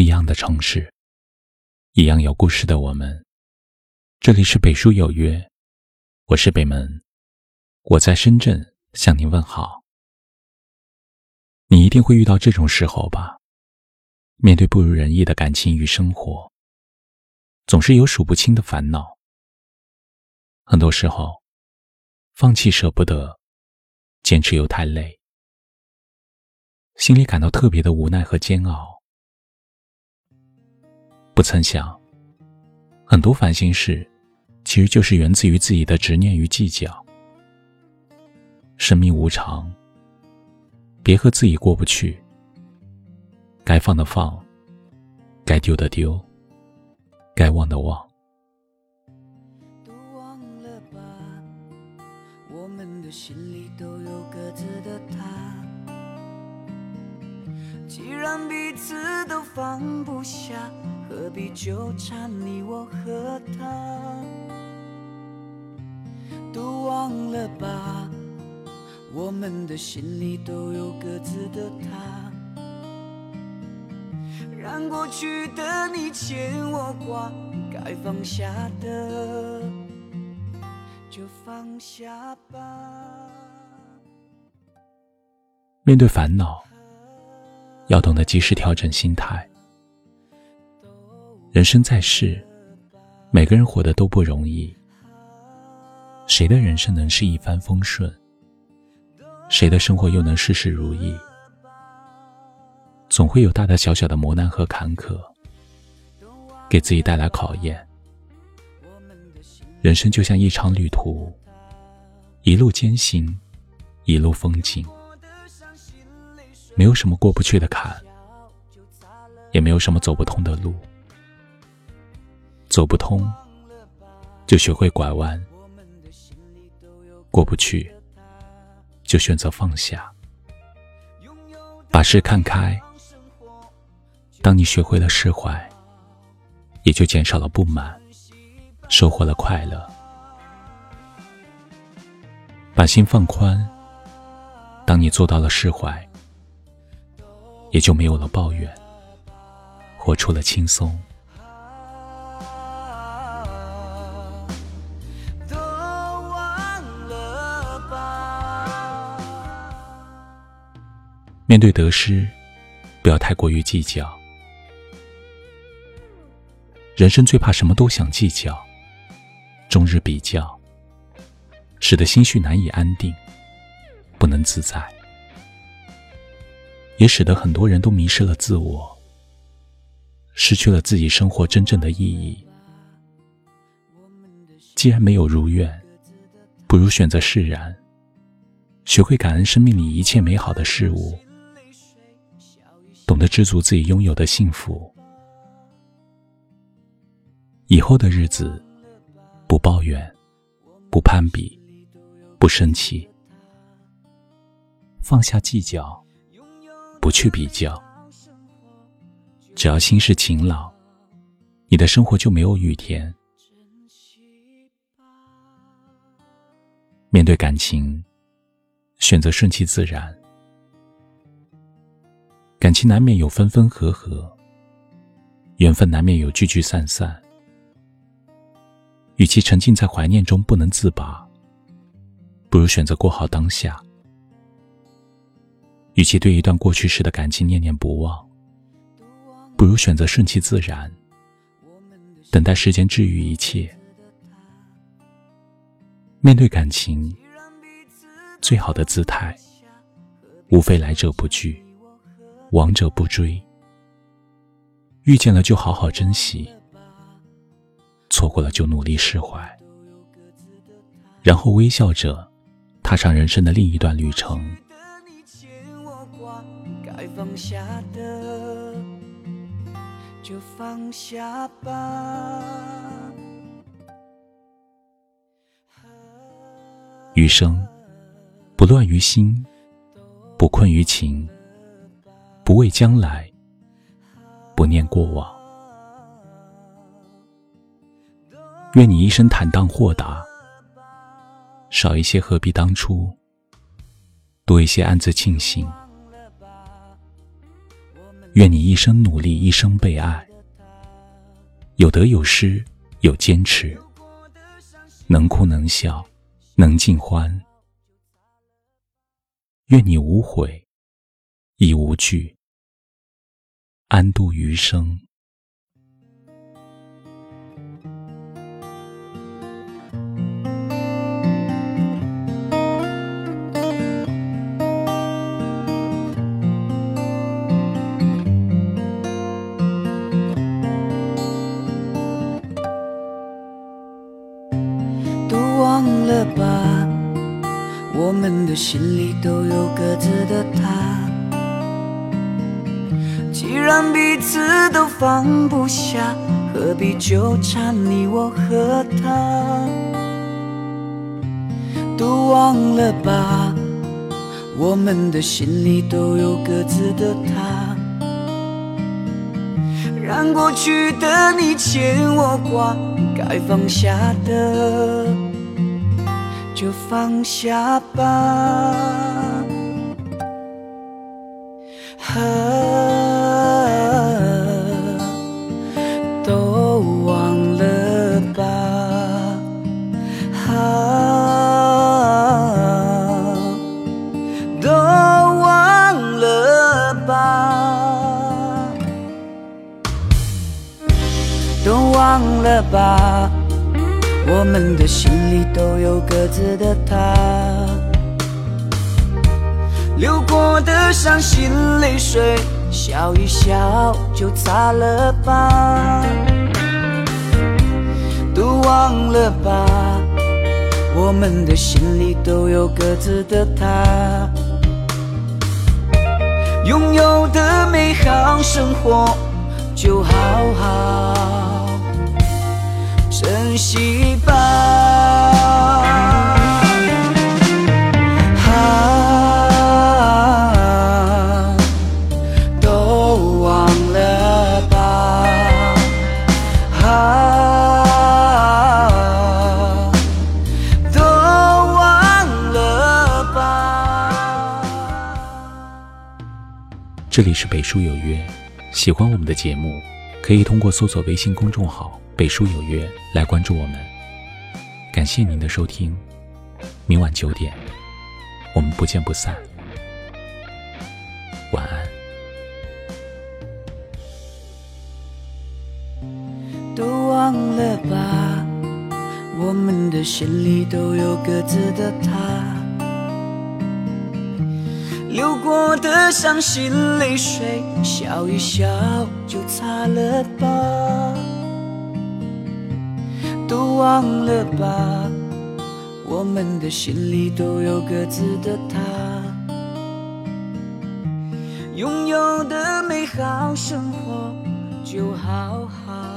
一样的城市，一样有故事的我们。这里是北书有约，我是北门，我在深圳向您问好。你一定会遇到这种时候吧？面对不如人意的感情与生活，总是有数不清的烦恼。很多时候，放弃舍不得，坚持又太累。心里感到特别的无奈和煎熬，不曾想，很多烦心事，其实就是源自于自己的执念与计较。生命无常，别和自己过不去。该放的放，该丢的丢，该忘的忘。都忘了吧，我们的心里都有各自的他。既然彼此都放不下，何必纠缠你我和他？都忘了吧，我们的心里都有各自的他。让过去的你牵我挂，该放下的就放下吧。面对烦恼。要懂得及时调整心态。人生在世，每个人活得都不容易。谁的人生能是一帆风顺？谁的生活又能事事如意？总会有大大小小的磨难和坎坷，给自己带来考验。人生就像一场旅途，一路艰辛，一路风景。没有什么过不去的坎，也没有什么走不通的路。走不通，就学会拐弯；过不去，就选择放下。把事看开。当你学会了释怀，也就减少了不满，收获了快乐。把心放宽。当你做到了释怀。也就没有了抱怨，活出了轻松。面对得失，不要太过于计较。人生最怕什么都想计较，终日比较，使得心绪难以安定，不能自在。也使得很多人都迷失了自我，失去了自己生活真正的意义。既然没有如愿，不如选择释然，学会感恩生命里一切美好的事物，懂得知足自己拥有的幸福。以后的日子，不抱怨，不攀比，不生气，放下计较。不去比较，只要心是晴朗，你的生活就没有雨天。面对感情，选择顺其自然。感情难免有分分合合，缘分难免有聚聚散散。与其沉浸在怀念中不能自拔，不如选择过好当下。与其对一段过去时的感情念念不忘，不如选择顺其自然，等待时间治愈一切。面对感情，最好的姿态，无非来者不拒，往者不追。遇见了就好好珍惜，错过了就努力释怀，然后微笑着踏上人生的另一段旅程。该放下的就放下吧。余生不乱于心，不困于情，不畏将来，不念过往。愿你一生坦荡豁达，少一些何必当初，多一些暗自庆幸。愿你一生努力，一生被爱，有得有失，有坚持，能哭能笑，能尽欢。愿你无悔，亦无惧，安度余生。都忘了吧，我们的心里都有各自的他。既然彼此都放不下，何必纠缠你我和他？都忘了吧，我们的心里都有各自的他。让过去的你牵我挂，该放下的。就放下吧，都了吧。我们的心里都有各自的他，流过的伤心泪水，笑一笑就擦了吧。都忘了吧，我们的心里都有各自的他，拥有的美好生活就好好。珍惜吧，啊都忘了吧，啊都忘了吧。这里是北书有约，喜欢我们的节目，可以通过搜索微信公众号。北书有约，来关注我们。感谢您的收听，明晚九点，我们不见不散。晚安。都忘了吧，我们的心里都有各自的他，流过的伤心泪水，笑一笑就擦了吧。忘了吧，我们的心里都有各自的他，拥有的美好生活就好好。